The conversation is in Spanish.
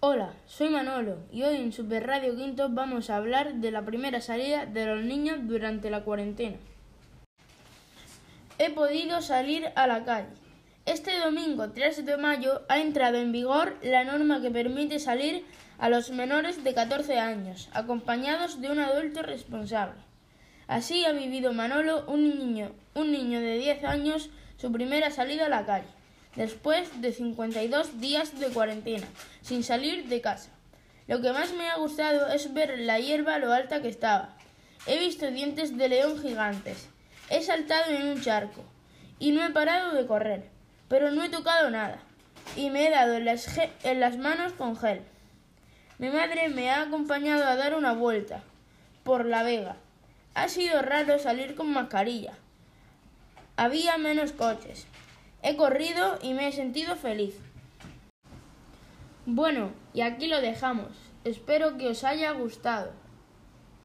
Hola, soy Manolo y hoy en Super Radio Quinto vamos a hablar de la primera salida de los niños durante la cuarentena. He podido salir a la calle. Este domingo 3 de mayo ha entrado en vigor la norma que permite salir a los menores de 14 años, acompañados de un adulto responsable. Así ha vivido Manolo, un niño, un niño de 10 años, su primera salida a la calle después de 52 días de cuarentena, sin salir de casa. Lo que más me ha gustado es ver la hierba lo alta que estaba. He visto dientes de león gigantes. He saltado en un charco. Y no he parado de correr. Pero no he tocado nada. Y me he dado en las, manos con gel. Mi madre me ha acompañado a dar una vuelta por la vega. Ha sido raro salir con mascarilla. Había menos coches. He corrido y me he sentido feliz. Bueno, y aquí lo dejamos. Espero que os haya gustado.